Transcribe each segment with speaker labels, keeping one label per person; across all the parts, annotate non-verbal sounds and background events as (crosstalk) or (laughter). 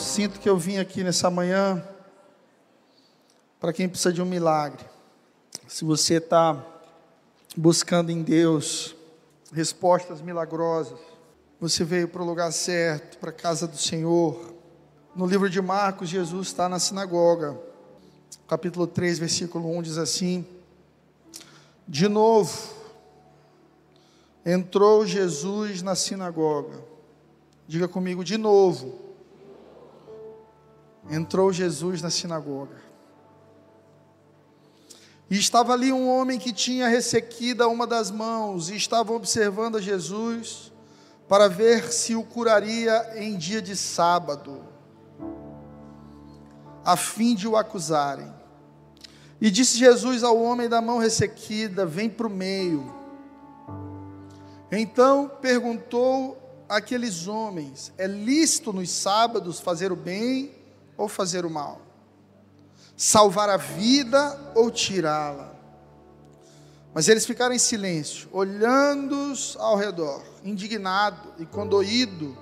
Speaker 1: sinto que eu vim aqui nessa manhã para quem precisa de um milagre. Se você está buscando em Deus respostas milagrosas, você veio para o lugar certo, para a casa do Senhor. No livro de Marcos, Jesus está na sinagoga. Capítulo 3, versículo 1 diz assim: De novo, entrou Jesus na sinagoga. Diga comigo, de novo entrou Jesus na sinagoga. E estava ali um homem que tinha ressequida uma das mãos e estava observando a Jesus para ver se o curaria em dia de sábado, a fim de o acusarem. E disse Jesus ao homem da mão ressequida: Vem para o meio. Então perguntou aqueles homens: É lícito nos sábados fazer o bem ou fazer o mal? Salvar a vida ou tirá-la? Mas eles ficaram em silêncio, olhando ao redor, indignado e condoído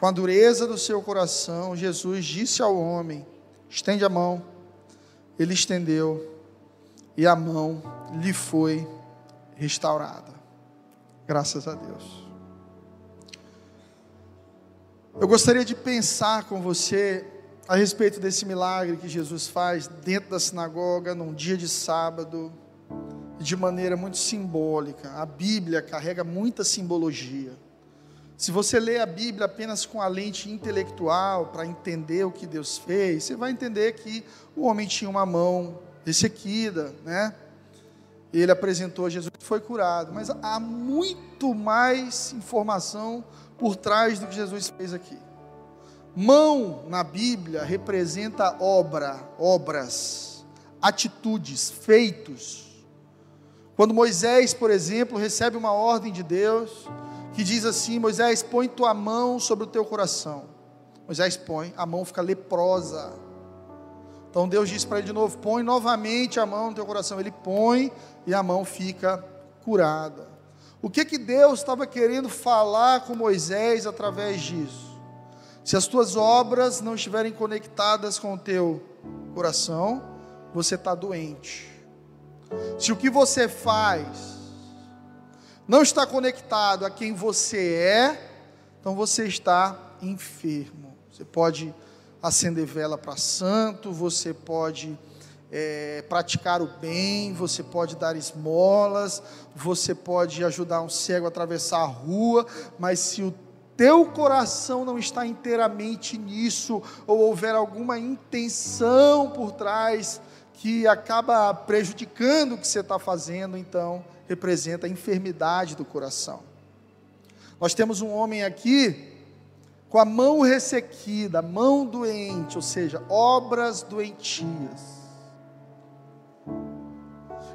Speaker 1: com a dureza do seu coração. Jesus disse ao homem: Estende a mão. Ele estendeu e a mão lhe foi restaurada. Graças a Deus. Eu gostaria de pensar com você a respeito desse milagre que Jesus faz dentro da sinagoga, num dia de sábado, de maneira muito simbólica. A Bíblia carrega muita simbologia. Se você lê a Bíblia apenas com a lente intelectual, para entender o que Deus fez, você vai entender que o homem tinha uma mão ressequida, né? Ele apresentou a Jesus e foi curado. Mas há muito mais informação por trás do que Jesus fez aqui. Mão na Bíblia representa obra, obras, atitudes, feitos. Quando Moisés, por exemplo, recebe uma ordem de Deus que diz assim: Moisés, põe tua mão sobre o teu coração. Moisés põe, a mão fica leprosa. Então Deus diz para ele de novo: põe novamente a mão no teu coração. Ele põe e a mão fica curada. O que que Deus estava querendo falar com Moisés através disso? Se as tuas obras não estiverem conectadas com o teu coração, você está doente. Se o que você faz não está conectado a quem você é, então você está enfermo. Você pode acender vela para santo, você pode é, praticar o bem, você pode dar esmolas, você pode ajudar um cego a atravessar a rua, mas se o teu coração não está inteiramente nisso, ou houver alguma intenção por trás que acaba prejudicando o que você está fazendo, então representa a enfermidade do coração. Nós temos um homem aqui com a mão ressequida, a mão doente, ou seja, obras doentias.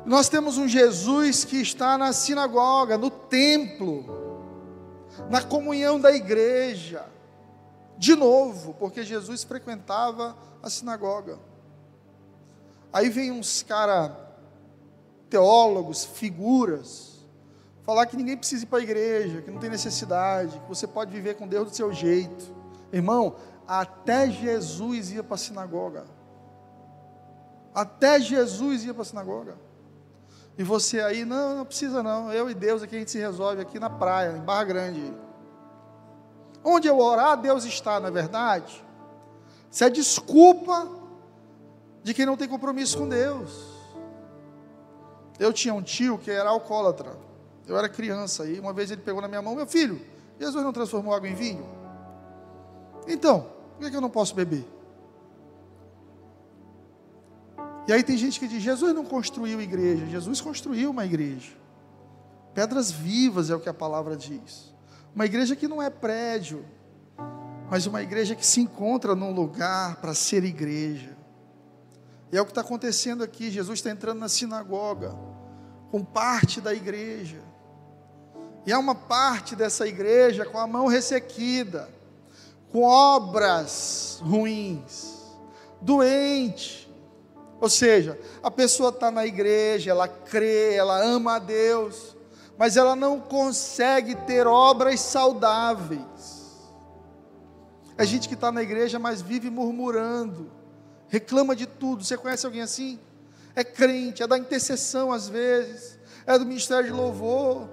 Speaker 1: Nós temos um Jesus que está na sinagoga, no templo, na comunhão da igreja. De novo, porque Jesus frequentava a sinagoga. Aí vem uns cara teólogos, figuras, falar que ninguém precisa ir para a igreja, que não tem necessidade, que você pode viver com Deus do seu jeito. Irmão, até Jesus ia para a sinagoga. Até Jesus ia para a sinagoga. E você aí, não, não precisa não. Eu e Deus aqui a gente se resolve aqui na praia, em Barra Grande. Onde eu orar, Deus está, na é verdade. Isso é desculpa de quem não tem compromisso com Deus. Eu tinha um tio que era alcoólatra. Eu era criança e uma vez ele pegou na minha mão, meu filho, Jesus não transformou água em vinho? Então, por que, que eu não posso beber? E aí tem gente que diz: Jesus não construiu igreja, Jesus construiu uma igreja. Pedras vivas é o que a palavra diz. Uma igreja que não é prédio, mas uma igreja que se encontra num lugar para ser igreja. E é o que está acontecendo aqui. Jesus está entrando na sinagoga com parte da igreja. E há uma parte dessa igreja com a mão ressequida, com obras ruins, doente, ou seja, a pessoa está na igreja, ela crê, ela ama a Deus, mas ela não consegue ter obras saudáveis. É gente que está na igreja, mas vive murmurando, reclama de tudo. Você conhece alguém assim? É crente, é da intercessão às vezes, é do ministério de louvor,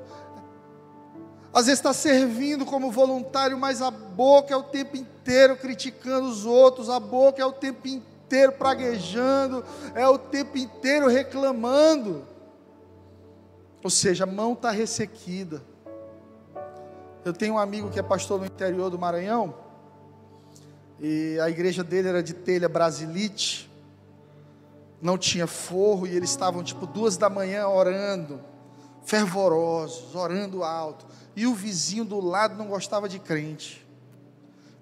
Speaker 1: às vezes está servindo como voluntário, mas a boca é o tempo inteiro criticando os outros, a boca é o tempo inteiro praguejando, é o tempo inteiro reclamando. Ou seja, a mão está ressequida. Eu tenho um amigo que é pastor no interior do Maranhão, e a igreja dele era de telha brasilite, não tinha forro, e eles estavam tipo duas da manhã orando, fervorosos, orando alto e o vizinho do lado não gostava de crente.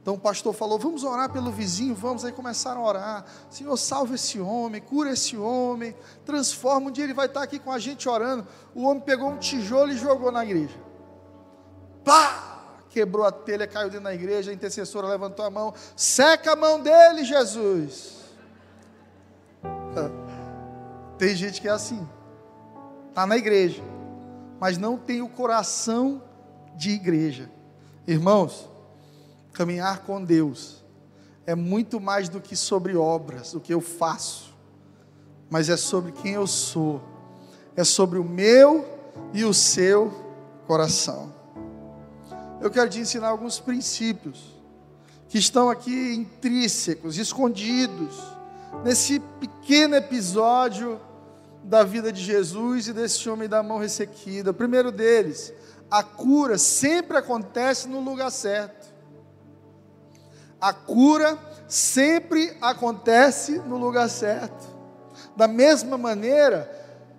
Speaker 1: Então o pastor falou: Vamos orar pelo vizinho, vamos. Aí começaram a orar: Senhor, salve esse homem, cura esse homem, transforma. Um dia ele vai estar aqui com a gente orando. O homem pegou um tijolo e jogou na igreja. Pá! Quebrou a telha, caiu dentro da igreja. A intercessora levantou a mão: Seca a mão dele, Jesus. Tem gente que é assim, está na igreja, mas não tem o coração de igreja. Irmãos, caminhar com Deus é muito mais do que sobre obras, o que eu faço, mas é sobre quem eu sou, é sobre o meu e o seu coração. Eu quero te ensinar alguns princípios que estão aqui intrínsecos, escondidos, nesse pequeno episódio da vida de Jesus e desse homem da mão ressequida. O primeiro deles, a cura sempre acontece no lugar certo. A cura sempre acontece no lugar certo. Da mesma maneira,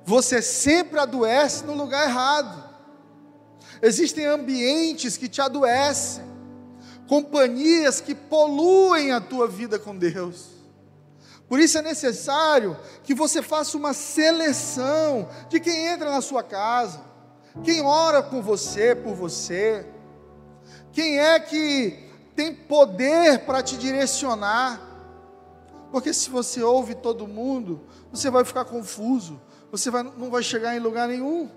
Speaker 1: você sempre adoece no lugar errado. Existem ambientes que te adoecem, companhias que poluem a tua vida com Deus. Por isso é necessário que você faça uma seleção de quem entra na sua casa quem ora com você, por você? Quem é que tem poder para te direcionar? Porque se você ouve todo mundo, você vai ficar confuso, você vai, não vai chegar em lugar nenhum.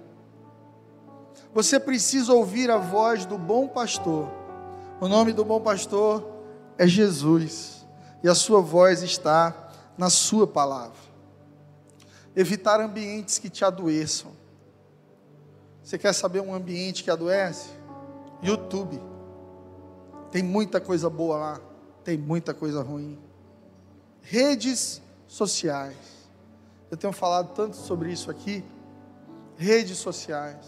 Speaker 1: Você precisa ouvir a voz do bom pastor. O nome do bom pastor é Jesus, e a sua voz está na sua palavra. Evitar ambientes que te adoeçam você quer saber um ambiente que adoece? YouTube. Tem muita coisa boa lá, tem muita coisa ruim. Redes sociais. Eu tenho falado tanto sobre isso aqui. Redes sociais.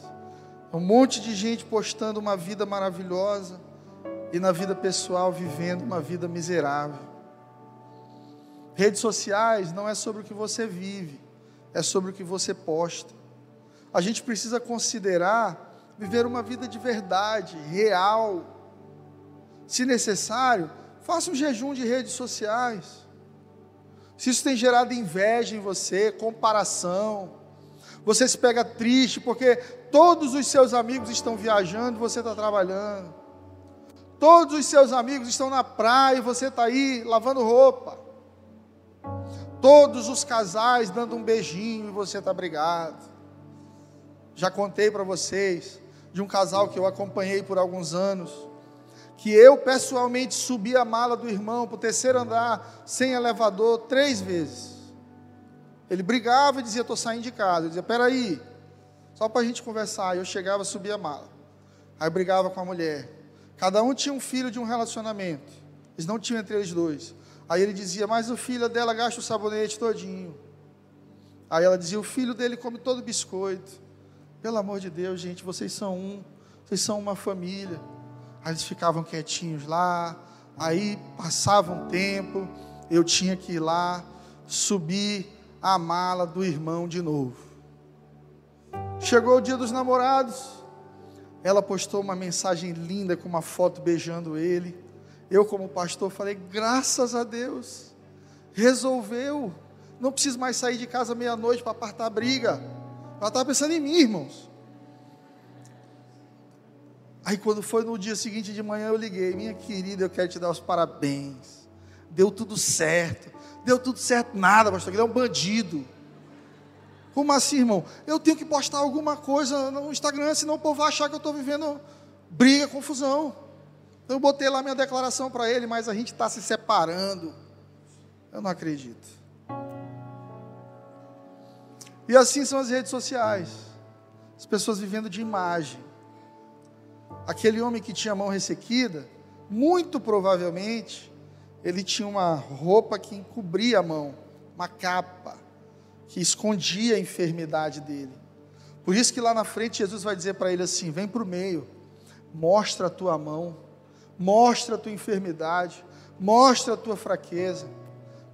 Speaker 1: Um monte de gente postando uma vida maravilhosa e na vida pessoal vivendo uma vida miserável. Redes sociais não é sobre o que você vive, é sobre o que você posta a gente precisa considerar viver uma vida de verdade, real. Se necessário, faça um jejum de redes sociais. Se isso tem gerado inveja em você, comparação, você se pega triste porque todos os seus amigos estão viajando e você está trabalhando. Todos os seus amigos estão na praia e você está aí lavando roupa. Todos os casais dando um beijinho e você está brigado. Já contei para vocês de um casal que eu acompanhei por alguns anos, que eu pessoalmente subi a mala do irmão para o terceiro andar sem elevador três vezes. Ele brigava e dizia: Estou saindo de casa. Eu dizia: Peraí, só para a gente conversar. Eu chegava, subia a mala. Aí brigava com a mulher. Cada um tinha um filho de um relacionamento. Eles não tinham entre eles dois. Aí ele dizia: Mas o filho dela gasta o sabonete todinho. Aí ela dizia: O filho dele come todo biscoito. Pelo amor de Deus, gente, vocês são um, vocês são uma família. Aí eles ficavam quietinhos lá, aí passava um tempo, eu tinha que ir lá, subir a mala do irmão de novo. Chegou o dia dos namorados, ela postou uma mensagem linda com uma foto beijando ele. Eu, como pastor, falei: graças a Deus, resolveu. Não preciso mais sair de casa meia-noite para apartar a briga. Ela estava pensando em mim, irmãos. Aí quando foi no dia seguinte de manhã eu liguei, minha querida, eu quero te dar os parabéns. Deu tudo certo. Deu tudo certo nada, pastor, ele é um bandido. Como assim, irmão? Eu tenho que postar alguma coisa no Instagram, senão o povo vai achar que eu estou vivendo briga, confusão. Eu botei lá minha declaração para ele, mas a gente está se separando. Eu não acredito. E assim são as redes sociais. As pessoas vivendo de imagem. Aquele homem que tinha a mão ressequida, muito provavelmente, ele tinha uma roupa que encobria a mão, uma capa, que escondia a enfermidade dele. Por isso que lá na frente Jesus vai dizer para ele assim: vem para o meio, mostra a tua mão, mostra a tua enfermidade, mostra a tua fraqueza,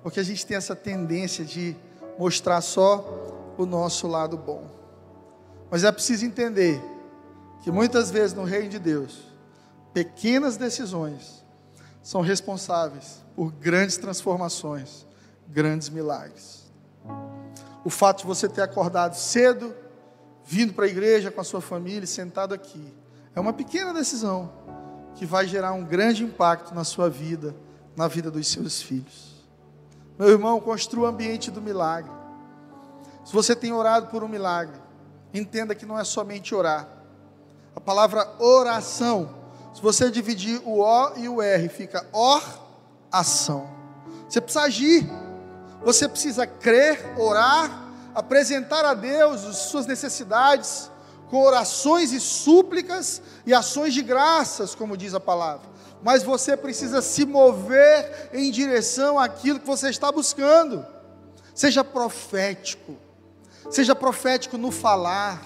Speaker 1: porque a gente tem essa tendência de mostrar só o nosso lado bom. Mas é preciso entender que muitas vezes no reino de Deus, pequenas decisões são responsáveis por grandes transformações, grandes milagres. O fato de você ter acordado cedo, vindo para a igreja com a sua família, sentado aqui, é uma pequena decisão que vai gerar um grande impacto na sua vida, na vida dos seus filhos. Meu irmão, construa o ambiente do milagre. Se você tem orado por um milagre, entenda que não é somente orar. A palavra oração, se você dividir o O e o R, fica oração. Você precisa agir. Você precisa crer, orar, apresentar a Deus as suas necessidades com orações e súplicas e ações de graças, como diz a palavra mas você precisa se mover em direção àquilo que você está buscando. Seja profético, seja profético no falar,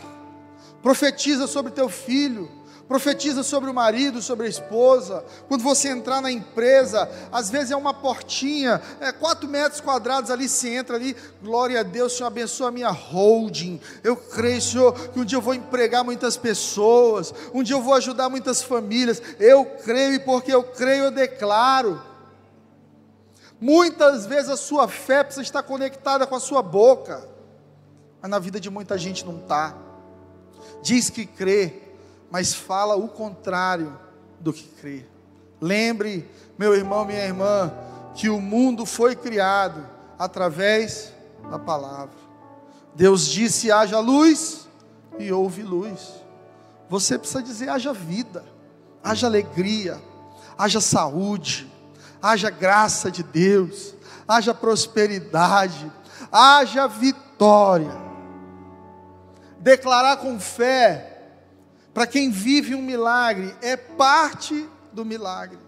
Speaker 1: profetiza sobre teu filho, profetiza sobre o marido, sobre a esposa. Quando você entrar na empresa, às vezes é uma portinha, é quatro metros quadrados ali, se entra ali, glória a Deus, Senhor, abençoa a minha holding. Eu creio, Senhor, que um dia eu vou empregar muitas pessoas, um dia eu vou ajudar muitas famílias. Eu creio e porque eu creio, eu declaro. Muitas vezes a sua fé precisa estar conectada com a sua boca, mas na vida de muita gente não está. Diz que crê, mas fala o contrário do que crê. Lembre, meu irmão, minha irmã, que o mundo foi criado através da palavra. Deus disse: haja luz e houve luz. Você precisa dizer: haja vida, haja alegria, haja saúde, haja graça de Deus, haja prosperidade, haja vitória. Declarar com fé para quem vive um milagre, é parte do milagre.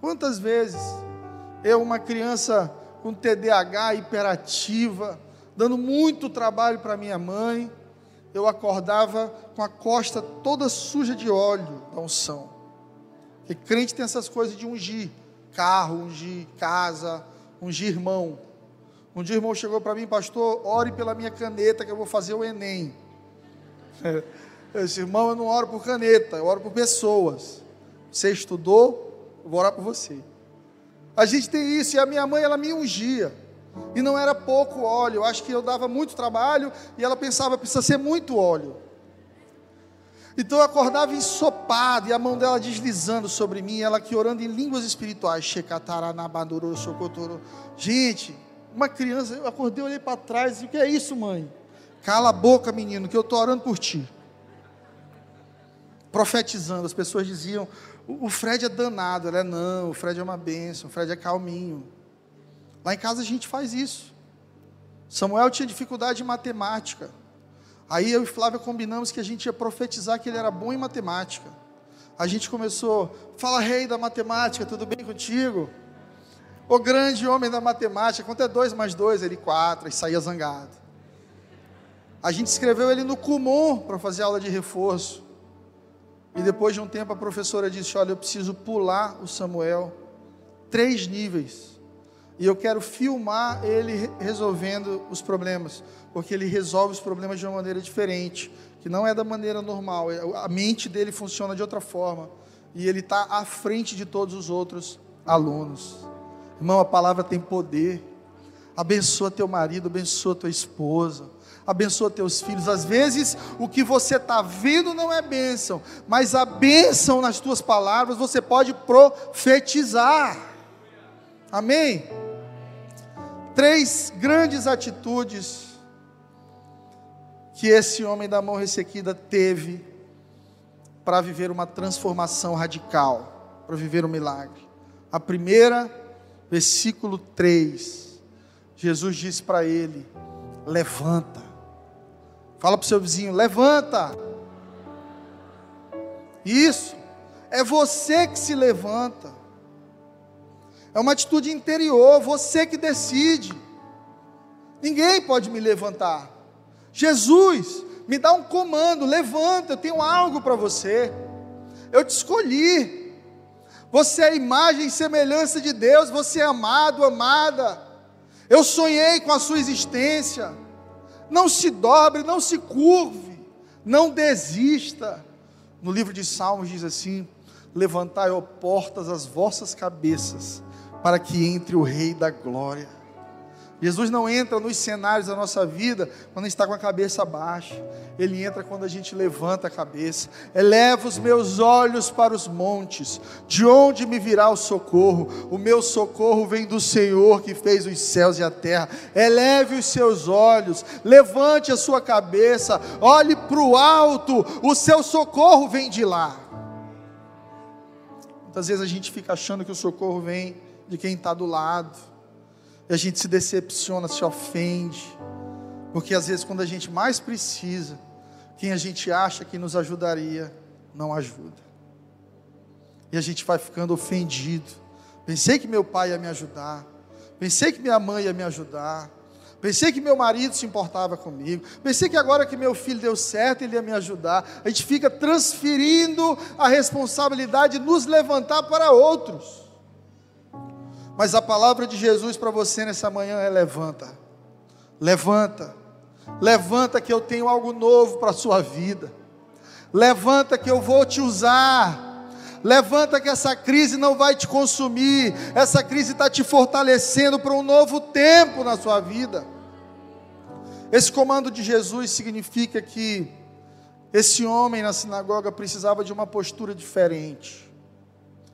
Speaker 1: Quantas vezes eu, uma criança com TDAH hiperativa, dando muito trabalho para minha mãe, eu acordava com a costa toda suja de óleo da unção. Porque crente tem essas coisas de ungir carro, ungir casa, ungir irmão. Um dia o irmão chegou para mim, pastor, ore pela minha caneta que eu vou fazer o Enem. Eu disse, irmão, eu não oro por caneta, eu oro por pessoas. Você estudou, eu vou orar por você. A gente tem isso, e a minha mãe, ela me ungia. E não era pouco óleo, eu acho que eu dava muito trabalho, e ela pensava, precisa ser muito óleo. Então eu acordava ensopado, e a mão dela deslizando sobre mim, ela aqui orando em línguas espirituais. Gente, uma criança, eu acordei, olhei para trás e o que é isso, mãe? Cala a boca, menino, que eu estou orando por ti profetizando. As pessoas diziam: o Fred é danado. Ela é: não, o Fred é uma bênção, o Fred é calminho. Lá em casa a gente faz isso. Samuel tinha dificuldade em matemática. Aí eu e Flávia combinamos que a gente ia profetizar que ele era bom em matemática. A gente começou, fala rei da matemática, tudo bem contigo? O grande homem da matemática, quanto é dois mais dois? Ele quatro, e saía zangado. A gente escreveu ele no Kumon para fazer aula de reforço. E depois de um tempo a professora disse: Olha, eu preciso pular o Samuel três níveis. E eu quero filmar ele resolvendo os problemas, porque ele resolve os problemas de uma maneira diferente, que não é da maneira normal. É, a mente dele funciona de outra forma. E ele está à frente de todos os outros alunos. Irmão, a palavra tem poder. Abençoa teu marido, abençoa tua esposa abençoa teus filhos. Às vezes, o que você está vendo não é bênção, mas a bênção nas tuas palavras você pode profetizar. Amém? Três grandes atitudes que esse homem da mão ressequida teve para viver uma transformação radical. para viver o milagre. A primeira, versículo 3. Jesus disse para ele: Levanta. Fala para o seu vizinho: Levanta. Isso. É você que se levanta. É uma atitude interior, você que decide. Ninguém pode me levantar. Jesus me dá um comando: levanta, eu tenho algo para você. Eu te escolhi. Você é a imagem e semelhança de Deus, você é amado, amada. Eu sonhei com a sua existência. Não se dobre, não se curve, não desista. No livro de Salmos diz assim: Levantai, ó portas, as vossas cabeças, para que entre o Rei da Glória. Jesus não entra nos cenários da nossa vida quando está com a cabeça baixa. Ele entra quando a gente levanta a cabeça. Eleva os meus olhos para os montes. De onde me virá o socorro? O meu socorro vem do Senhor que fez os céus e a terra. Eleve os seus olhos. Levante a sua cabeça. Olhe para o alto. O seu socorro vem de lá. Muitas vezes a gente fica achando que o socorro vem de quem está do lado e a gente se decepciona, se ofende. Porque às vezes, quando a gente mais precisa, quem a gente acha que nos ajudaria, não ajuda. E a gente vai ficando ofendido. Pensei que meu pai ia me ajudar. Pensei que minha mãe ia me ajudar. Pensei que meu marido se importava comigo. Pensei que agora que meu filho deu certo, ele ia me ajudar. A gente fica transferindo a responsabilidade de nos levantar para outros. Mas a palavra de Jesus para você nessa manhã é: levanta, levanta, levanta que eu tenho algo novo para a sua vida, levanta que eu vou te usar. Levanta que essa crise não vai te consumir, essa crise está te fortalecendo para um novo tempo na sua vida. Esse comando de Jesus significa que esse homem na sinagoga precisava de uma postura diferente.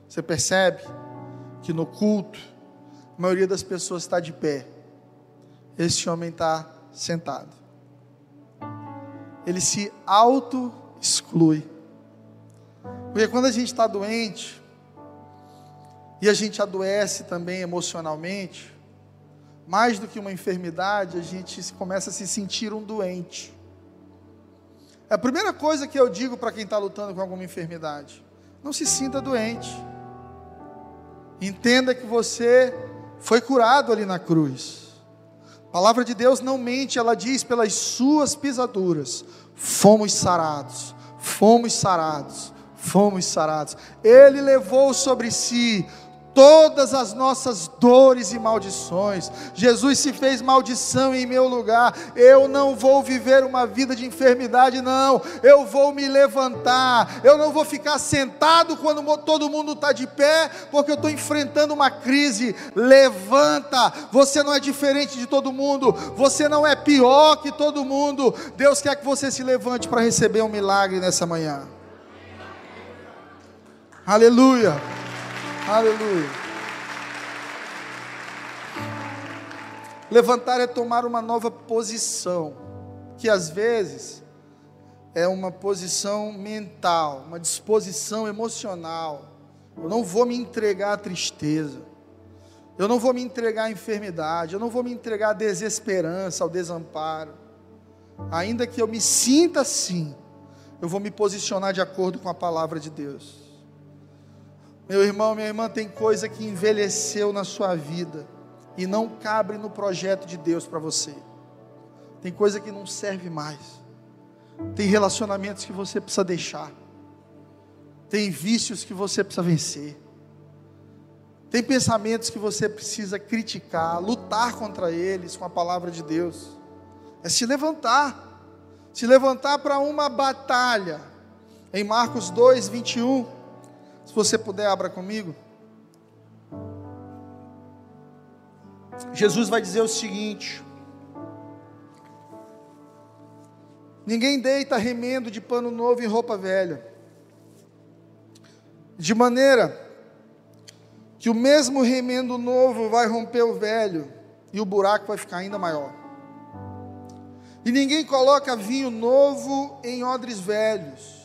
Speaker 1: Você percebe que no culto, maioria das pessoas está de pé. Esse homem está sentado. Ele se auto-exclui. Porque quando a gente está doente, e a gente adoece também emocionalmente, mais do que uma enfermidade, a gente começa a se sentir um doente. É a primeira coisa que eu digo para quem está lutando com alguma enfermidade: não se sinta doente. Entenda que você foi curado ali na cruz. A palavra de Deus não mente, ela diz: pelas suas pisaduras fomos sarados, fomos sarados, fomos sarados. Ele levou sobre si todas as nossas dores e maldições. Jesus se fez maldição em meu lugar. Eu não vou viver uma vida de enfermidade, não. Eu vou me levantar. Eu não vou ficar sentado quando todo mundo está de pé, porque eu estou enfrentando uma crise. Levanta. Você não é diferente de todo mundo. Você não é pior que todo mundo. Deus quer que você se levante para receber um milagre nessa manhã. Aleluia. Aleluia. Levantar é tomar uma nova posição, que às vezes é uma posição mental, uma disposição emocional. Eu não vou me entregar à tristeza. Eu não vou me entregar à enfermidade, eu não vou me entregar à desesperança, ao desamparo. Ainda que eu me sinta assim, eu vou me posicionar de acordo com a palavra de Deus. Meu irmão, minha irmã, tem coisa que envelheceu na sua vida e não cabe no projeto de Deus para você. Tem coisa que não serve mais. Tem relacionamentos que você precisa deixar. Tem vícios que você precisa vencer. Tem pensamentos que você precisa criticar, lutar contra eles com a palavra de Deus. É se levantar. Se levantar para uma batalha. Em Marcos 2, 21. Se você puder, abra comigo. Jesus vai dizer o seguinte: Ninguém deita remendo de pano novo em roupa velha, de maneira que o mesmo remendo novo vai romper o velho e o buraco vai ficar ainda maior. E ninguém coloca vinho novo em odres velhos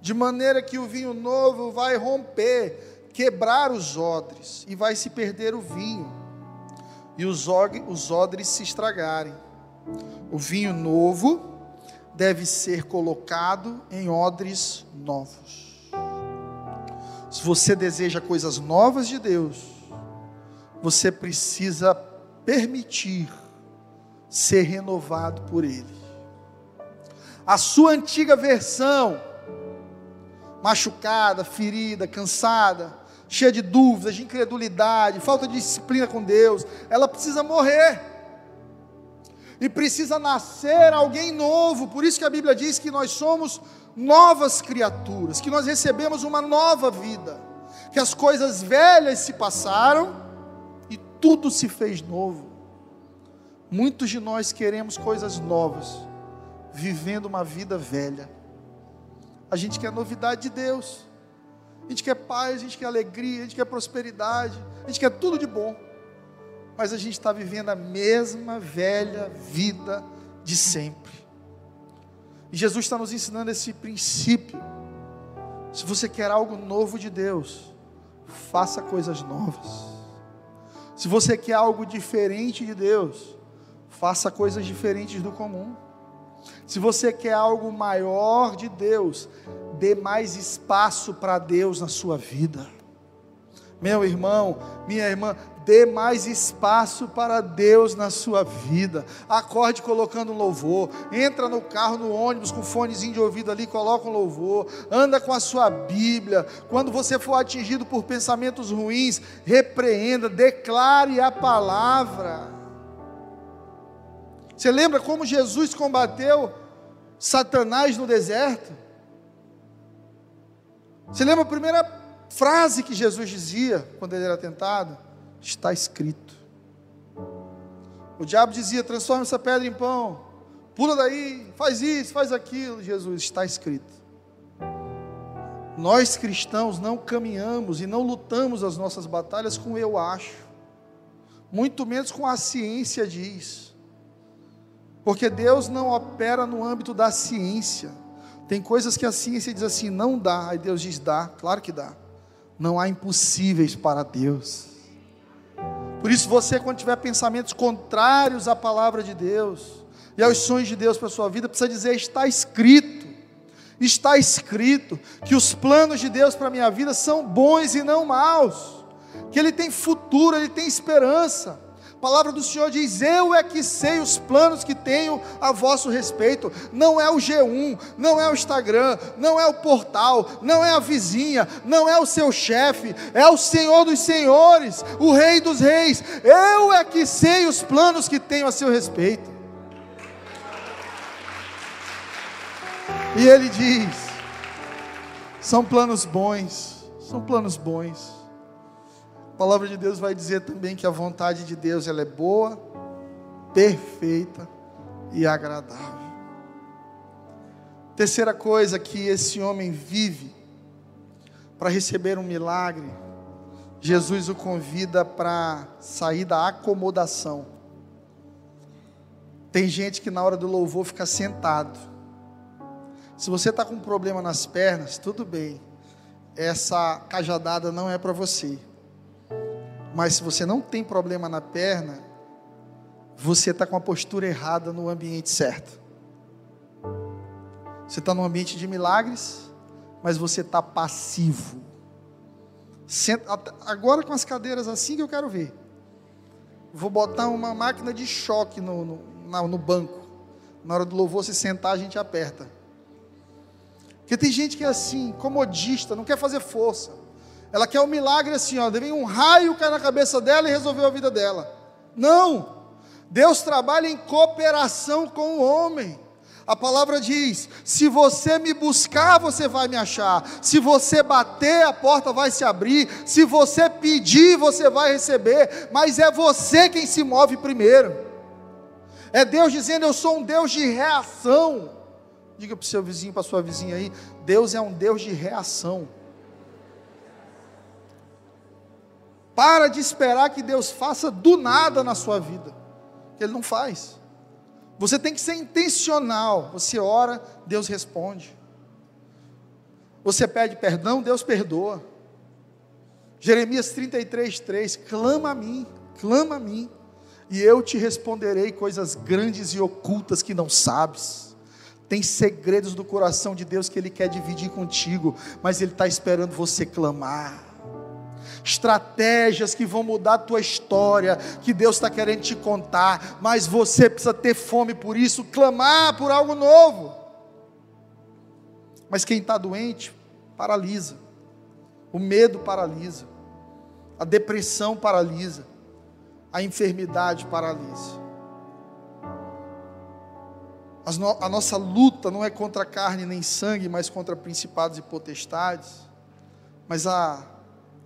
Speaker 1: de maneira que o vinho novo vai romper, quebrar os odres e vai se perder o vinho, e os, odres se estragarem. O vinho novo deve ser colocado em odres novos. Se você deseja coisas novas de Deus, você precisa permitir ser renovado por Ele. A sua antiga versão, machucada, ferida, cansada, cheia de dúvidas, de incredulidade, falta de disciplina com Deus, ela precisa morrer. E precisa nascer alguém novo. Por isso que a Bíblia diz que nós somos novas criaturas, que nós recebemos uma nova vida, que as coisas velhas se passaram e tudo se fez novo. Muitos de nós queremos coisas novas, vivendo uma vida velha. A gente quer novidade de Deus. A gente quer paz, a gente quer alegria, a gente quer prosperidade, a gente quer tudo de bom. Mas a gente está vivendo a mesma velha vida de sempre. E Jesus está nos ensinando esse princípio. Se você quer algo novo de Deus, faça coisas novas. Se você quer algo diferente de Deus, faça coisas diferentes do comum. Se você quer algo maior de Deus, dê mais espaço para Deus na sua vida. Meu irmão, minha irmã, dê mais espaço para Deus na sua vida. Acorde colocando louvor. Entra no carro, no ônibus com fonezinho de ouvido ali, coloca um louvor. Anda com a sua Bíblia. Quando você for atingido por pensamentos ruins, repreenda, declare a palavra. Você lembra como Jesus combateu Satanás no deserto? Você lembra a primeira frase que Jesus dizia quando ele era tentado? Está escrito. O diabo dizia: transforma essa pedra em pão, pula daí, faz isso, faz aquilo. Jesus, está escrito. Nós cristãos não caminhamos e não lutamos as nossas batalhas com eu acho, muito menos com a ciência diz. Porque Deus não opera no âmbito da ciência. Tem coisas que a ciência diz assim, não dá, aí Deus diz dá, claro que dá. Não há impossíveis para Deus. Por isso, você, quando tiver pensamentos contrários à palavra de Deus e aos sonhos de Deus para a sua vida, precisa dizer: está escrito, está escrito que os planos de Deus para a minha vida são bons e não maus, que Ele tem futuro, Ele tem esperança. A palavra do Senhor diz: Eu é que sei os planos que tenho a vosso respeito. Não é o G1, não é o Instagram, não é o portal, não é a vizinha, não é o seu chefe, é o Senhor dos Senhores, o Rei dos Reis. Eu é que sei os planos que tenho a seu respeito. E ele diz: São planos bons, são planos bons palavra de Deus vai dizer também que a vontade de Deus ela é boa, perfeita e agradável. Terceira coisa que esse homem vive para receber um milagre, Jesus o convida para sair da acomodação. Tem gente que na hora do louvor fica sentado. Se você está com um problema nas pernas, tudo bem. Essa cajadada não é para você. Mas se você não tem problema na perna, você está com a postura errada no ambiente certo. Você está no ambiente de milagres, mas você está passivo. Senta, agora com as cadeiras assim que eu quero ver. Vou botar uma máquina de choque no, no, no banco. Na hora do louvor, se sentar, a gente aperta. Porque tem gente que é assim, comodista, não quer fazer força. Ela quer um milagre assim, ó, vem um raio cair na cabeça dela e resolveu a vida dela. Não. Deus trabalha em cooperação com o homem. A palavra diz: se você me buscar, você vai me achar. Se você bater, a porta vai se abrir. Se você pedir, você vai receber. Mas é você quem se move primeiro. É Deus dizendo: Eu sou um Deus de reação. Diga para o seu vizinho, para a sua vizinha aí: Deus é um Deus de reação. Para de esperar que Deus faça do nada na sua vida. Ele não faz. Você tem que ser intencional. Você ora, Deus responde. Você pede perdão, Deus perdoa. Jeremias 33, 3: clama a mim, clama a mim, e eu te responderei coisas grandes e ocultas que não sabes. Tem segredos do coração de Deus que Ele quer dividir contigo, mas Ele está esperando você clamar. Estratégias que vão mudar a tua história, que Deus está querendo te contar, mas você precisa ter fome por isso, clamar por algo novo. Mas quem está doente, paralisa. O medo paralisa. A depressão paralisa. A enfermidade paralisa. A nossa luta não é contra carne nem sangue, mas contra principados e potestades. Mas há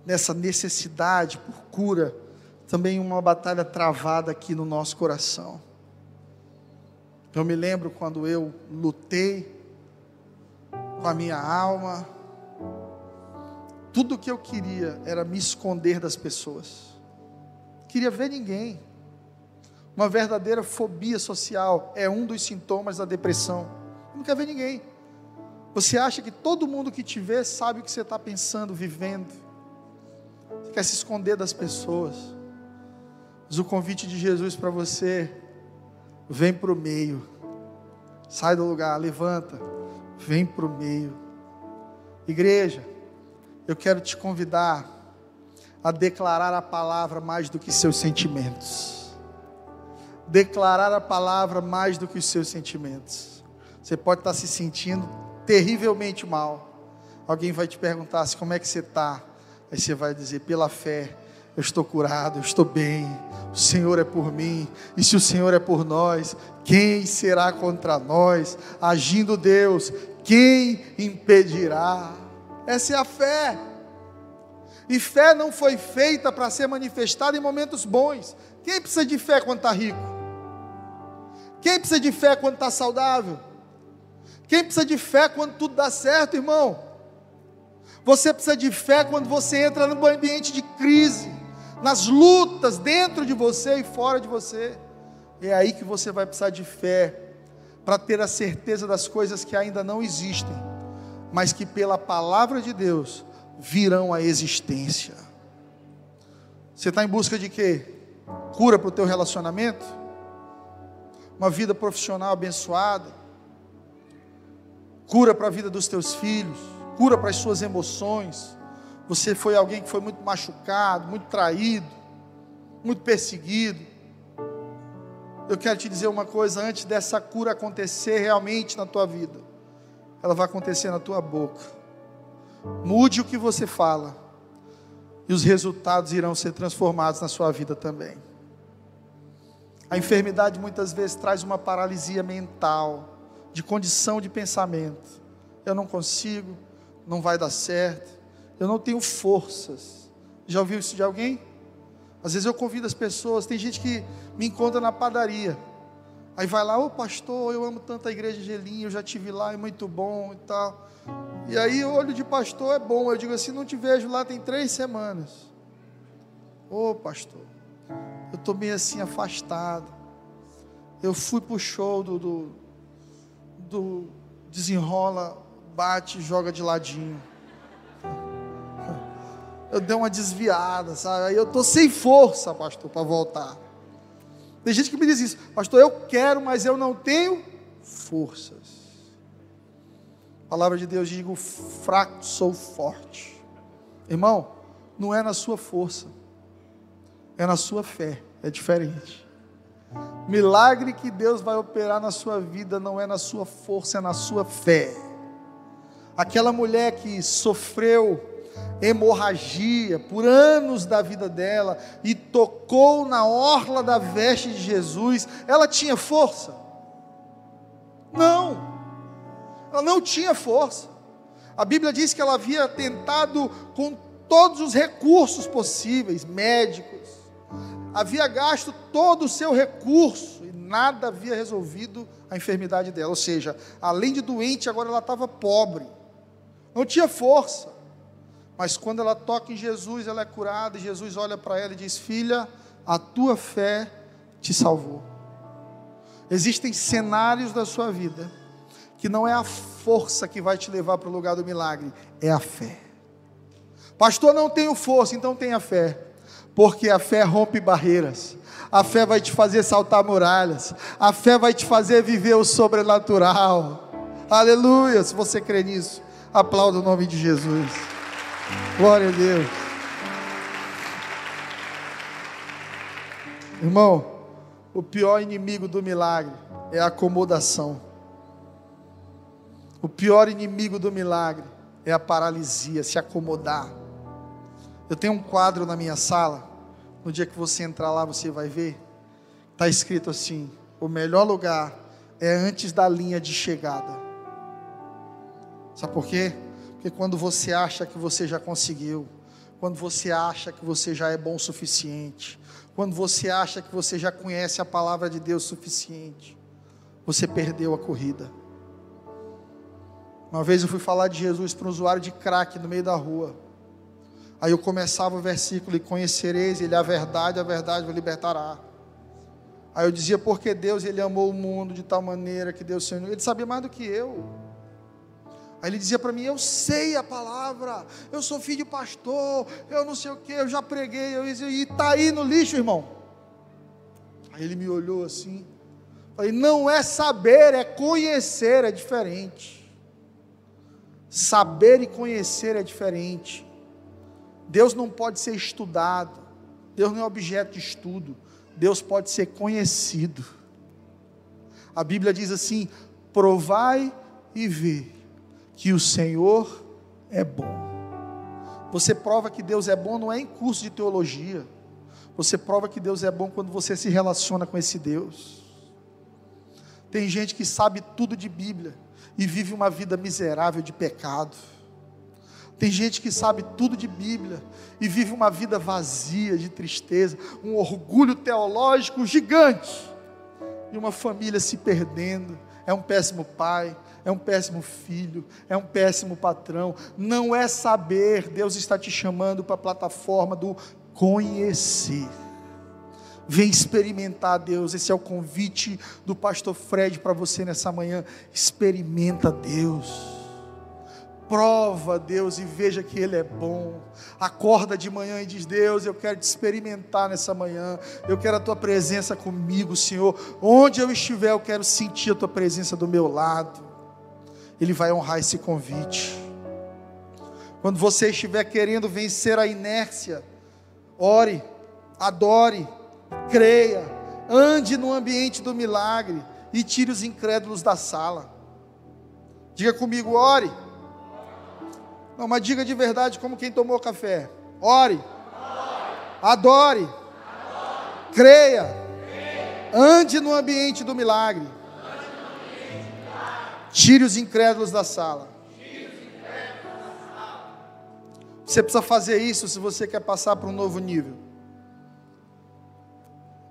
Speaker 1: nessa necessidade por cura também uma batalha travada aqui no nosso coração. Eu me lembro quando eu lutei com a minha alma, tudo que eu queria era me esconder das pessoas. Queria ver ninguém. Uma verdadeira fobia social é um dos sintomas da depressão. Não quer ver ninguém. Você acha que todo mundo que te vê sabe o que você está pensando, vivendo. Você quer se esconder das pessoas. Mas o convite de Jesus para você: vem para o meio. Sai do lugar, levanta. Vem para o meio. Igreja, eu quero te convidar a declarar a palavra mais do que seus sentimentos. Declarar a palavra mais do que os seus sentimentos. Você pode estar se sentindo terrivelmente mal. Alguém vai te perguntar assim, como é que você está? Aí você vai dizer, pela fé, eu estou curado, eu estou bem, o Senhor é por mim, e se o Senhor é por nós, quem será contra nós? Agindo Deus, quem impedirá? Essa é a fé. E fé não foi feita para ser manifestada em momentos bons. Quem precisa de fé quando está rico? Quem precisa de fé quando está saudável? Quem precisa de fé quando tudo dá certo, irmão? Você precisa de fé quando você entra no ambiente de crise, nas lutas dentro de você e fora de você. É aí que você vai precisar de fé para ter a certeza das coisas que ainda não existem, mas que pela palavra de Deus virão à existência. Você está em busca de quê? Cura para o teu relacionamento? Uma vida profissional abençoada? Cura para a vida dos teus filhos? Cura para as suas emoções? Você foi alguém que foi muito machucado, muito traído, muito perseguido. Eu quero te dizer uma coisa antes dessa cura acontecer realmente na tua vida. Ela vai acontecer na tua boca. Mude o que você fala, e os resultados irão ser transformados na sua vida também. A enfermidade muitas vezes traz uma paralisia mental, de condição de pensamento. Eu não consigo, não vai dar certo, eu não tenho forças. Já ouviu isso de alguém? Às vezes eu convido as pessoas, tem gente que me encontra na padaria. Aí vai lá, ô pastor, eu amo tanto a igreja de Gelinho, eu já tive lá, é muito bom e tal. E aí o olho de pastor é bom. Eu digo assim, não te vejo lá tem três semanas. Ô pastor, eu estou meio assim afastado. Eu fui para o show do, do, do desenrola, bate, joga de ladinho. Eu dei uma desviada, sabe? Aí eu estou sem força, pastor, para voltar. Tem gente que me diz isso, pastor, eu quero, mas eu não tenho forças. A palavra de Deus diz: fraco sou forte. Irmão, não é na sua força, é na sua fé, é diferente. Milagre que Deus vai operar na sua vida não é na sua força, é na sua fé. Aquela mulher que sofreu hemorragia por anos da vida dela e tocou na orla da veste de Jesus, ela tinha força? Não ela não tinha força. A Bíblia diz que ela havia tentado com todos os recursos possíveis, médicos, havia gasto todo o seu recurso e nada havia resolvido a enfermidade dela. Ou seja, além de doente, agora ela estava pobre, não tinha força. Mas quando ela toca em Jesus, ela é curada, e Jesus olha para ela e diz: Filha, a tua fé te salvou. Existem cenários da sua vida que não é a força que vai te levar para o lugar do milagre, é a fé. Pastor, não tenho força, então tenha fé, porque a fé rompe barreiras. A fé vai te fazer saltar muralhas. A fé vai te fazer viver o sobrenatural. Aleluia. Se você crê nisso, aplauda o nome de Jesus. Glória a Deus. Irmão, o pior inimigo do milagre é a acomodação. O pior inimigo do milagre é a paralisia, se acomodar. Eu tenho um quadro na minha sala. No dia que você entrar lá, você vai ver. Está escrito assim: o melhor lugar é antes da linha de chegada. Sabe por quê? Porque quando você acha que você já conseguiu, quando você acha que você já é bom o suficiente, quando você acha que você já conhece a palavra de Deus o suficiente, você perdeu a corrida. Uma vez eu fui falar de Jesus para um usuário de crack no meio da rua. Aí eu começava o versículo: E conhecereis Ele a verdade, a verdade vos libertará. Aí eu dizia: Porque Deus Ele amou o mundo de tal maneira que Deus Senhor. Ele sabia mais do que eu. Aí ele dizia para mim: Eu sei a palavra, eu sou filho de pastor, eu não sei o que, eu já preguei. Eu dizia: E está aí no lixo, irmão. Aí ele me olhou assim. Falei: Não é saber, é conhecer, é diferente. Saber e conhecer é diferente. Deus não pode ser estudado, Deus não é objeto de estudo, Deus pode ser conhecido. A Bíblia diz assim: provai e vê que o Senhor é bom. Você prova que Deus é bom não é em curso de teologia. Você prova que Deus é bom quando você se relaciona com esse Deus. Tem gente que sabe tudo de Bíblia e vive uma vida miserável de pecado. Tem gente que sabe tudo de Bíblia e vive uma vida vazia de tristeza, um orgulho teológico gigante, e uma família se perdendo. É um péssimo pai, é um péssimo filho, é um péssimo patrão. Não é saber, Deus está te chamando para a plataforma do conhecer. Vem experimentar Deus. Esse é o convite do pastor Fred para você nessa manhã. Experimenta Deus. Prova Deus e veja que Ele é bom. Acorda de manhã e diz: Deus, eu quero te experimentar nessa manhã. Eu quero a tua presença comigo, Senhor. Onde eu estiver, eu quero sentir a tua presença do meu lado. Ele vai honrar esse convite. Quando você estiver querendo vencer a inércia, ore, adore, creia, ande no ambiente do milagre e tire os incrédulos da sala. Diga comigo, ore não, mas diga de verdade como quem tomou café. Ore. Adore. Adore. Creia. Creia. Ande no ambiente do milagre. Tire os incrédulos da sala. Você precisa fazer isso se você quer passar para um novo nível.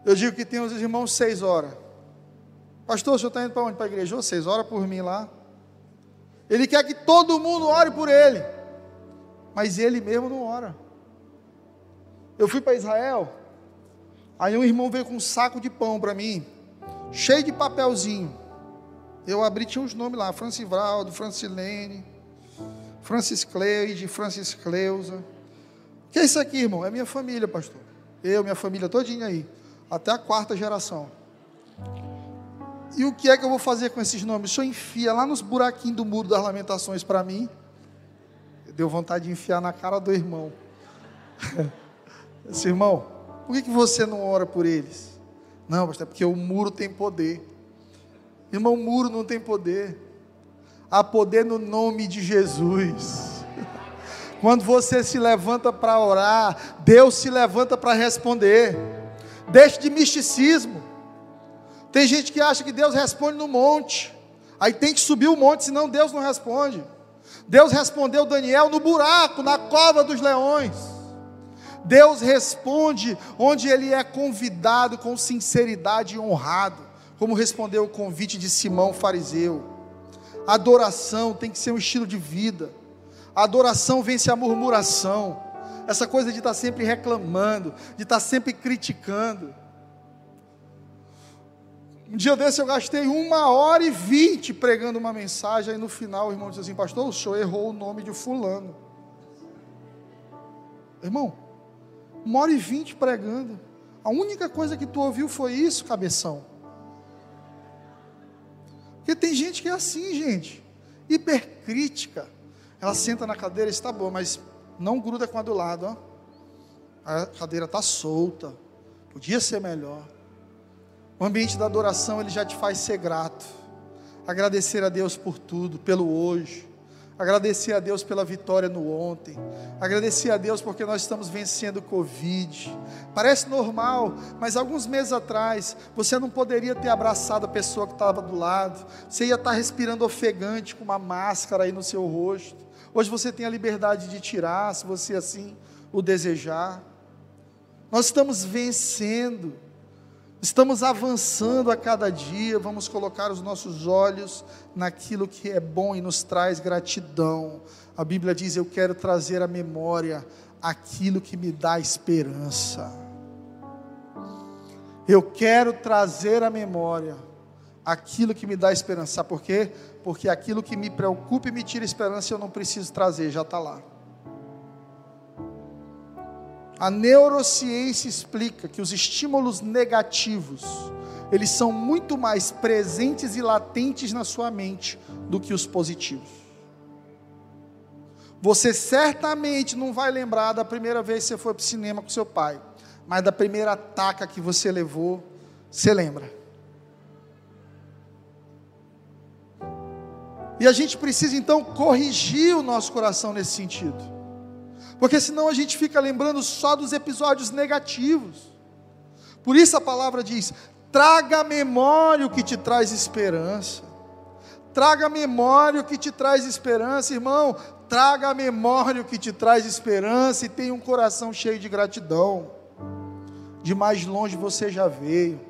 Speaker 1: Eu digo que tem os irmãos seis horas. Pastor, o senhor está indo para onde? Para a igreja? Seis horas por mim lá. Ele quer que todo mundo ore por ele, mas ele mesmo não ora. Eu fui para Israel, aí um irmão veio com um saco de pão para mim, cheio de papelzinho. Eu abri, tinha uns nomes lá: Francivaldo, Francilene, Francis Cleide, Francis Cleusa. Que é isso aqui, irmão? É minha família, pastor. Eu, minha família todinha aí, até a quarta geração. E o que é que eu vou fazer com esses nomes? O senhor enfia lá nos buraquinhos do muro das lamentações para mim. Deu vontade de enfiar na cara do irmão. (laughs) Esse irmão, por que, que você não ora por eles? Não, pastor, é porque o muro tem poder. Irmão, muro não tem poder. Há poder no nome de Jesus. (laughs) Quando você se levanta para orar, Deus se levanta para responder. Deixe de misticismo. Tem gente que acha que Deus responde no monte. Aí tem que subir o monte, senão Deus não responde. Deus respondeu Daniel no buraco, na cova dos leões. Deus responde onde ele é convidado com sinceridade e honrado, como respondeu o convite de Simão fariseu. Adoração tem que ser um estilo de vida. A adoração vence a murmuração. Essa coisa de estar sempre reclamando, de estar sempre criticando. Um dia desse eu gastei uma hora e vinte pregando uma mensagem, aí no final o irmão disse assim, pastor, o senhor errou o nome de fulano. Irmão, uma hora e vinte pregando. A única coisa que tu ouviu foi isso, cabeção. Porque tem gente que é assim, gente. Hipercrítica. Ela senta na cadeira e está boa, mas não gruda com a do lado, ó. A cadeira está solta. Podia ser melhor. O ambiente da adoração ele já te faz ser grato. Agradecer a Deus por tudo, pelo hoje Agradecer a Deus pela vitória no ontem. Agradecer a Deus porque nós estamos vencendo o Covid. Parece normal, mas alguns meses atrás você não poderia ter abraçado a pessoa que estava do lado. Você ia estar respirando ofegante com uma máscara aí no seu rosto. Hoje você tem a liberdade de tirar, se você assim o desejar. Nós estamos vencendo. Estamos avançando a cada dia, vamos colocar os nossos olhos naquilo que é bom e nos traz gratidão. A Bíblia diz: Eu quero trazer à memória aquilo que me dá esperança. Eu quero trazer à memória aquilo que me dá esperança. Sabe por quê? Porque aquilo que me preocupa e me tira esperança eu não preciso trazer, já está lá. A neurociência explica que os estímulos negativos, eles são muito mais presentes e latentes na sua mente do que os positivos. Você certamente não vai lembrar da primeira vez que você foi para o cinema com seu pai, mas da primeira taca que você levou, você lembra. E a gente precisa então corrigir o nosso coração nesse sentido. Porque senão a gente fica lembrando só dos episódios negativos. Por isso a palavra diz: traga a memória o que te traz esperança. Traga a memória o que te traz esperança, irmão. Traga a memória o que te traz esperança e tenha um coração cheio de gratidão. De mais longe você já veio.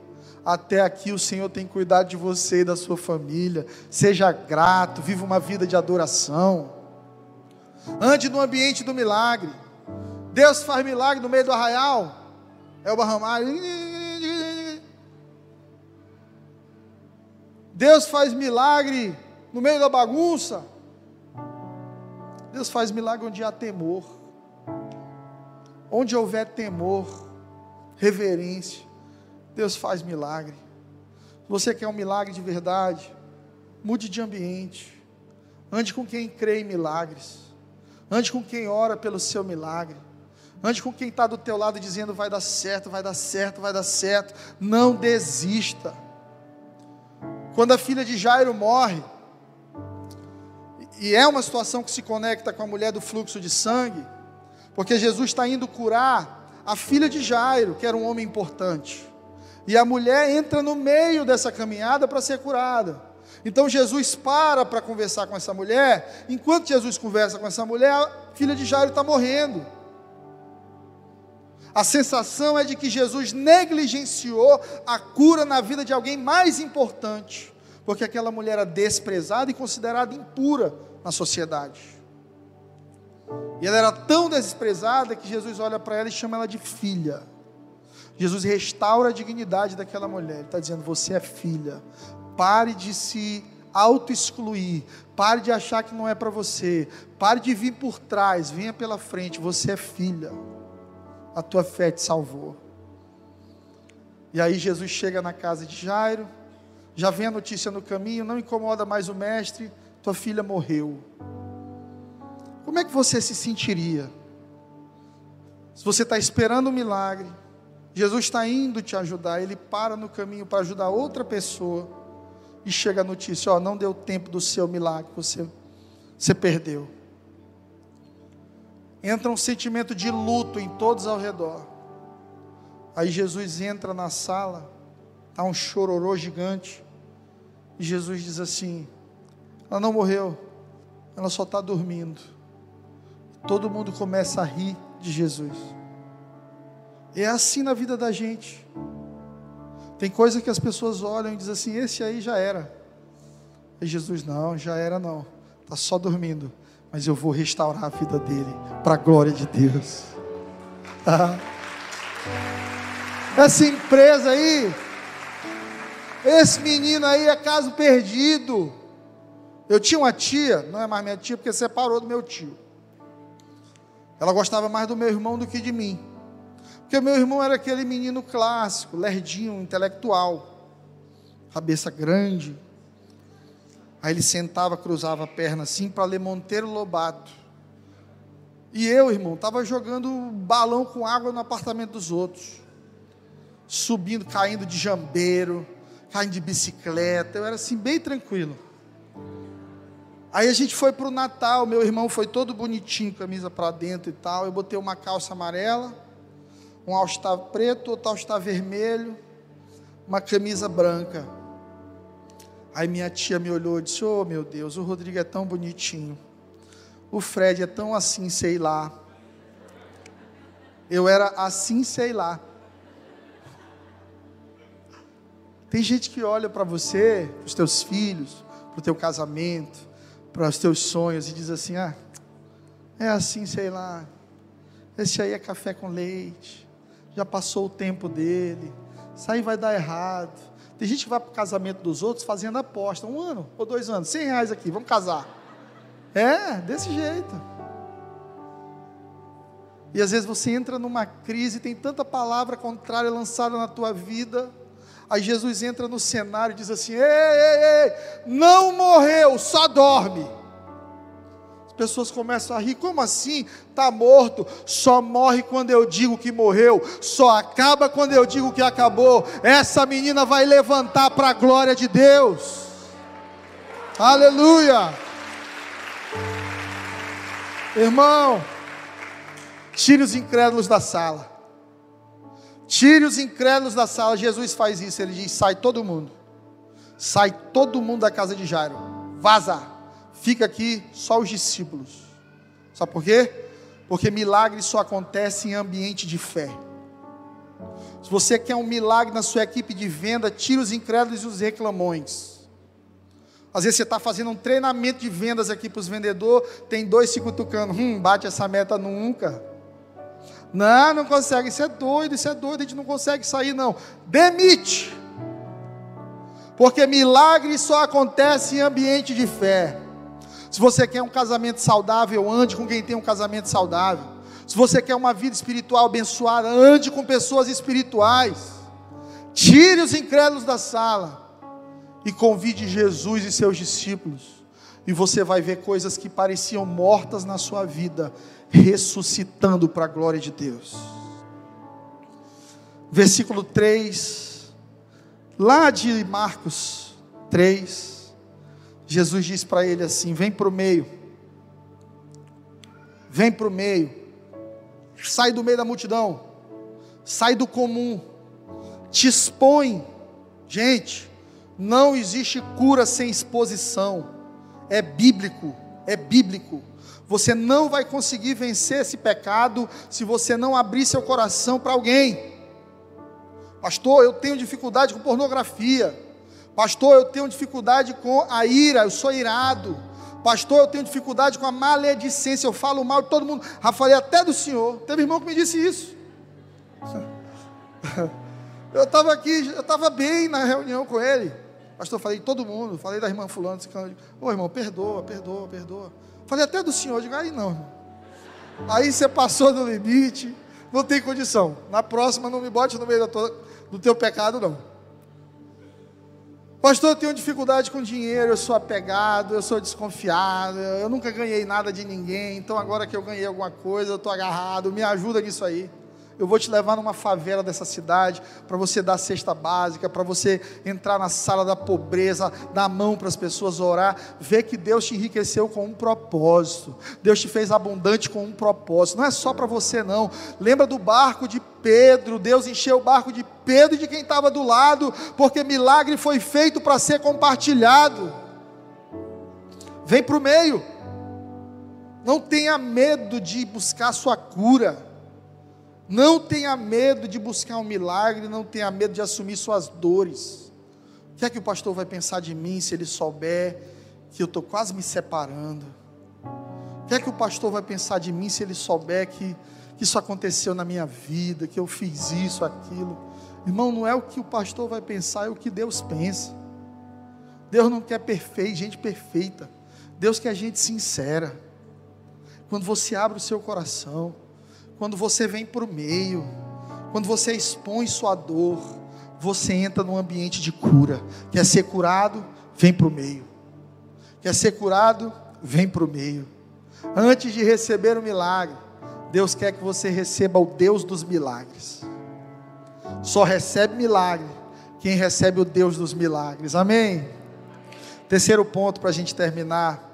Speaker 1: Até aqui o Senhor tem cuidado de você e da sua família. Seja grato, viva uma vida de adoração. Ande no ambiente do milagre. Deus faz milagre no meio do arraial. É o barramário. Deus faz milagre no meio da bagunça. Deus faz milagre onde há temor. Onde houver temor, reverência, Deus faz milagre. Se você quer um milagre de verdade, mude de ambiente. Ande com quem crê em milagres. Ande com quem ora pelo seu milagre. Ande com quem está do teu lado dizendo vai dar certo, vai dar certo, vai dar certo. Não desista. Quando a filha de Jairo morre, e é uma situação que se conecta com a mulher do fluxo de sangue, porque Jesus está indo curar a filha de Jairo, que era um homem importante. E a mulher entra no meio dessa caminhada para ser curada. Então Jesus para para conversar com essa mulher. Enquanto Jesus conversa com essa mulher, a filha de Jairo está morrendo. A sensação é de que Jesus negligenciou a cura na vida de alguém mais importante, porque aquela mulher era desprezada e considerada impura na sociedade. E ela era tão desprezada que Jesus olha para ela e chama ela de filha. Jesus restaura a dignidade daquela mulher. Ele está dizendo: Você é filha, Pare de se auto-excluir. Pare de achar que não é para você. Pare de vir por trás. Venha pela frente. Você é filha. A tua fé te salvou. E aí Jesus chega na casa de Jairo. Já vem a notícia no caminho. Não incomoda mais o mestre. Tua filha morreu. Como é que você se sentiria? Se você está esperando um milagre. Jesus está indo te ajudar. Ele para no caminho para ajudar outra pessoa e chega a notícia: ó, não deu tempo do seu milagre, você, você perdeu. Entra um sentimento de luto em todos ao redor. Aí Jesus entra na sala, está um chororô gigante, e Jesus diz assim: ela não morreu, ela só está dormindo. Todo mundo começa a rir de Jesus. É assim na vida da gente. Tem coisa que as pessoas olham e dizem assim: esse aí já era. E Jesus, não, já era não. Está só dormindo. Mas eu vou restaurar a vida dele, para a glória de Deus. Essa empresa aí, esse menino aí é caso perdido. Eu tinha uma tia, não é mais minha tia, porque separou do meu tio. Ela gostava mais do meu irmão do que de mim. Porque meu irmão era aquele menino clássico, lerdinho, intelectual, cabeça grande. Aí ele sentava, cruzava a perna assim para ler Monteiro Lobato. E eu, irmão, estava jogando balão com água no apartamento dos outros. Subindo, caindo de jambeiro, caindo de bicicleta. Eu era assim, bem tranquilo. Aí a gente foi para o Natal. Meu irmão foi todo bonitinho, camisa para dentro e tal. Eu botei uma calça amarela, um all-star preto, outro all-star vermelho, uma camisa branca. Aí minha tia me olhou e disse: Oh meu Deus, o Rodrigo é tão bonitinho. O Fred é tão assim, sei lá. Eu era assim, sei lá. Tem gente que olha para você, para os teus filhos, para o teu casamento, para os teus sonhos e diz assim: ah, é assim, sei lá. Esse aí é café com leite. Já passou o tempo dele. Isso aí vai dar errado. Tem gente que vai para o casamento dos outros fazendo aposta. Um ano ou dois anos, cem reais aqui, vamos casar. É, desse jeito. E às vezes você entra numa crise, tem tanta palavra contrária lançada na tua vida. Aí Jesus entra no cenário e diz assim: ei, ei, ei, não morreu, só dorme. As pessoas começam a rir: como assim? Está morto, só morre quando eu digo que morreu, só acaba quando eu digo que acabou. Essa menina vai levantar para a glória de Deus. Aleluia. Irmão, tire os incrédulos da sala. Tire os incrédulos da sala. Jesus faz isso. Ele diz: sai todo mundo. Sai todo mundo da casa de Jairo. Vaza. Fica aqui só os discípulos. Sabe por quê? Porque milagre só acontece em ambiente de fé. Se você quer um milagre na sua equipe de venda, tire os incrédulos e os reclamões. Às vezes você está fazendo um treinamento de vendas aqui para os vendedores, tem dois se cutucando, hum, bate essa meta nunca. Não, não consegue, isso é doido, isso é doido, a gente não consegue sair, não. Demite. Porque milagre só acontece em ambiente de fé. Se você quer um casamento saudável, ande com quem tem um casamento saudável. Se você quer uma vida espiritual abençoada, ande com pessoas espirituais. Tire os incrédulos da sala e convide Jesus e seus discípulos, e você vai ver coisas que pareciam mortas na sua vida, ressuscitando para a glória de Deus. Versículo 3, lá de Marcos 3, Jesus diz para ele assim: vem para o meio, vem para o meio, sai do meio da multidão, sai do comum, te expõe, gente, não existe cura sem exposição. É bíblico, é bíblico. Você não vai conseguir vencer esse pecado se você não abrir seu coração para alguém. Pastor, eu tenho dificuldade com pornografia. Pastor, eu tenho dificuldade com a ira, eu sou irado. Pastor, eu tenho dificuldade com a maledicência, eu falo mal de todo mundo. Falei até do Senhor. Teve irmão que me disse isso. (laughs) Eu estava aqui, eu estava bem na reunião com ele. Pastor, falei de todo mundo, falei da irmã fulano, ô irmão, perdoa, perdoa, perdoa. Falei até do senhor, digo, aí não, irmão. Aí você passou do limite, não tem condição. Na próxima não me bote no meio do teu pecado, não. Pastor, eu tenho dificuldade com dinheiro, eu sou apegado, eu sou desconfiado, eu nunca ganhei nada de ninguém, então agora que eu ganhei alguma coisa, eu estou agarrado, me ajuda nisso aí eu vou te levar numa favela dessa cidade para você dar cesta básica, para você entrar na sala da pobreza, dar mão para as pessoas orar, ver que Deus te enriqueceu com um propósito. Deus te fez abundante com um propósito. Não é só para você não. Lembra do barco de Pedro? Deus encheu o barco de Pedro e de quem estava do lado, porque milagre foi feito para ser compartilhado. Vem para o meio. Não tenha medo de buscar sua cura. Não tenha medo de buscar um milagre, não tenha medo de assumir suas dores. O que é que o pastor vai pensar de mim se ele souber que eu estou quase me separando? O que é que o pastor vai pensar de mim se ele souber que, que isso aconteceu na minha vida, que eu fiz isso, aquilo? Irmão, não é o que o pastor vai pensar, é o que Deus pensa. Deus não quer perfeito, gente perfeita. Deus quer gente sincera. quando você abre o seu coração, quando você vem para o meio, quando você expõe sua dor, você entra num ambiente de cura. Quer ser curado? Vem para o meio. Quer ser curado? Vem para o meio. Antes de receber o milagre, Deus quer que você receba o Deus dos milagres. Só recebe milagre quem recebe o Deus dos milagres. Amém? Terceiro ponto para a gente terminar.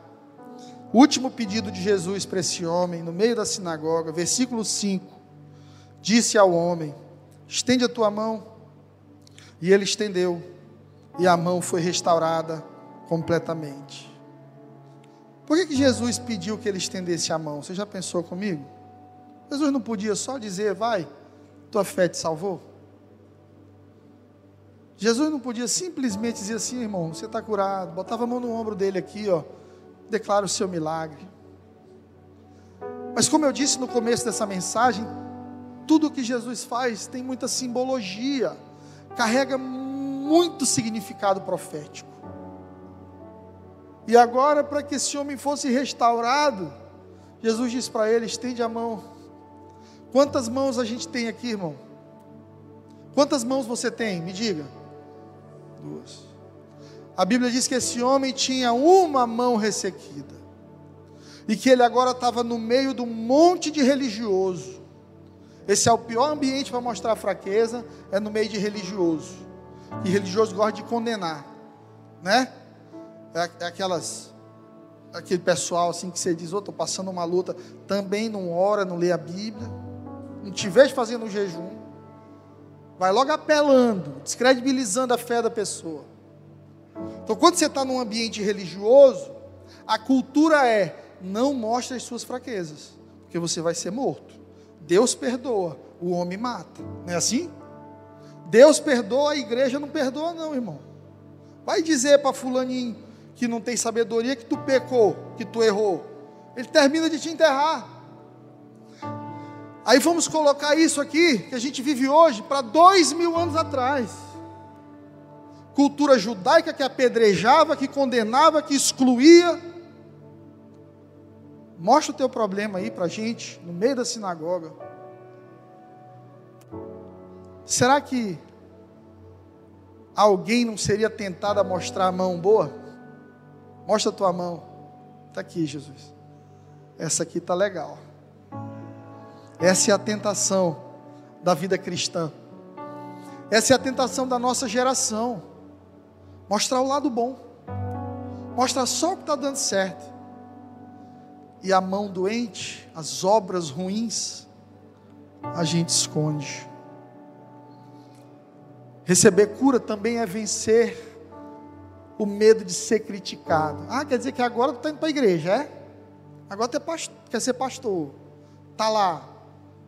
Speaker 1: Último pedido de Jesus para esse homem, no meio da sinagoga, versículo 5: Disse ao homem: Estende a tua mão. E ele estendeu, e a mão foi restaurada completamente. Por que, que Jesus pediu que ele estendesse a mão? Você já pensou comigo? Jesus não podia só dizer, vai, tua fé te salvou? Jesus não podia simplesmente dizer assim, irmão, você está curado, botava a mão no ombro dele aqui, ó, declara o seu milagre. Mas como eu disse no começo dessa mensagem, tudo que Jesus faz tem muita simbologia, carrega muito significado profético. E agora, para que esse homem fosse restaurado, Jesus disse para ele: estende a mão. Quantas mãos a gente tem aqui, irmão? Quantas mãos você tem? Me diga. Duas. A Bíblia diz que esse homem tinha uma mão ressequida. E que ele agora estava no meio de um monte de religioso. Esse é o pior ambiente para mostrar fraqueza, é no meio de religioso. E religioso gosta de condenar, né? É, é aquelas aquele pessoal assim que você diz, oh, estou passando uma luta, também não ora, não lê a Bíblia, não te fazendo um jejum, vai logo apelando, descredibilizando a fé da pessoa. Então, quando você está num ambiente religioso, a cultura é: não mostre as suas fraquezas, porque você vai ser morto. Deus perdoa, o homem mata. Não é assim? Deus perdoa, a igreja não perdoa, não, irmão. Vai dizer para Fulaninho que não tem sabedoria que tu pecou, que tu errou. Ele termina de te enterrar. Aí vamos colocar isso aqui, que a gente vive hoje, para dois mil anos atrás cultura judaica que apedrejava, que condenava, que excluía. Mostra o teu problema aí para a gente, no meio da sinagoga. Será que alguém não seria tentado a mostrar a mão boa? Mostra a tua mão. Está aqui, Jesus. Essa aqui está legal. Essa é a tentação da vida cristã. Essa é a tentação da nossa geração. Mostrar o lado bom. Mostrar só o que está dando certo. E a mão doente, as obras ruins, a gente esconde. Receber cura também é vencer o medo de ser criticado. Ah, quer dizer que agora tu está indo para a igreja, é? Agora tu é pastor, quer ser pastor. Está lá.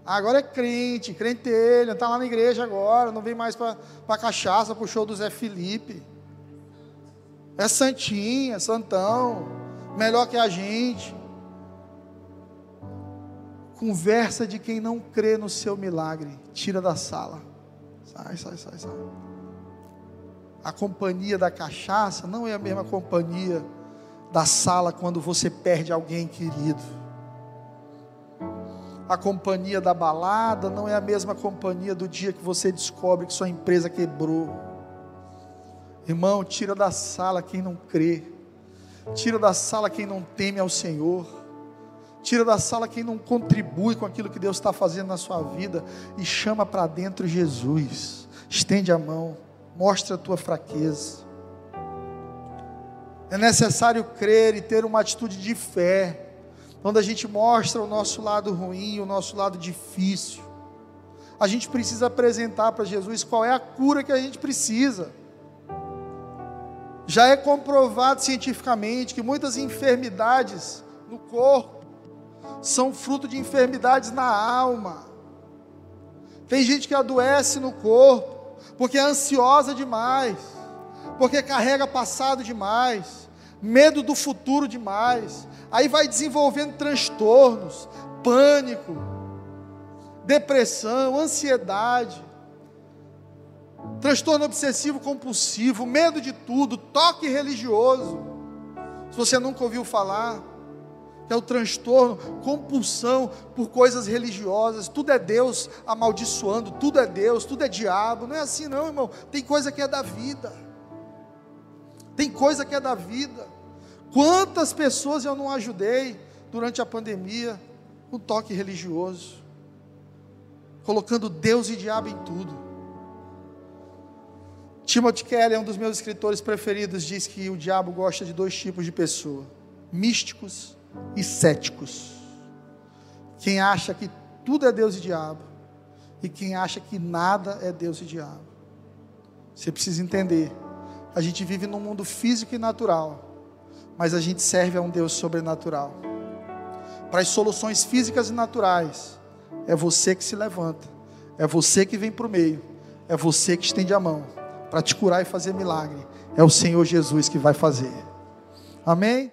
Speaker 1: Agora é crente, crente ele, está lá na igreja agora, não vem mais para a cachaça, para o show do Zé Felipe. É santinha, santão, melhor que a gente. Conversa de quem não crê no seu milagre, tira da sala. Sai, sai, sai, sai. A companhia da cachaça não é a mesma companhia da sala quando você perde alguém querido. A companhia da balada não é a mesma companhia do dia que você descobre que sua empresa quebrou. Irmão, tira da sala quem não crê. Tira da sala quem não teme ao Senhor. Tira da sala quem não contribui com aquilo que Deus está fazendo na sua vida. E chama para dentro Jesus. Estende a mão. Mostra a tua fraqueza. É necessário crer e ter uma atitude de fé. Quando a gente mostra o nosso lado ruim, o nosso lado difícil. A gente precisa apresentar para Jesus qual é a cura que a gente precisa. Já é comprovado cientificamente que muitas enfermidades no corpo são fruto de enfermidades na alma. Tem gente que adoece no corpo porque é ansiosa demais, porque carrega passado demais, medo do futuro demais. Aí vai desenvolvendo transtornos, pânico, depressão, ansiedade transtorno obsessivo compulsivo, medo de tudo, toque religioso. Se você nunca ouviu falar, é o transtorno, compulsão por coisas religiosas. Tudo é Deus amaldiçoando, tudo é Deus, tudo é diabo. Não é assim, não, irmão. Tem coisa que é da vida. Tem coisa que é da vida. Quantas pessoas eu não ajudei durante a pandemia com toque religioso, colocando Deus e diabo em tudo. Timothy Kelly, um dos meus escritores preferidos, diz que o diabo gosta de dois tipos de pessoa: místicos e céticos. Quem acha que tudo é Deus e diabo, e quem acha que nada é Deus e diabo. Você precisa entender a gente vive num mundo físico e natural, mas a gente serve a um Deus sobrenatural. Para as soluções físicas e naturais, é você que se levanta, é você que vem para o meio, é você que estende a mão para te curar e fazer milagre. É o Senhor Jesus que vai fazer. Amém?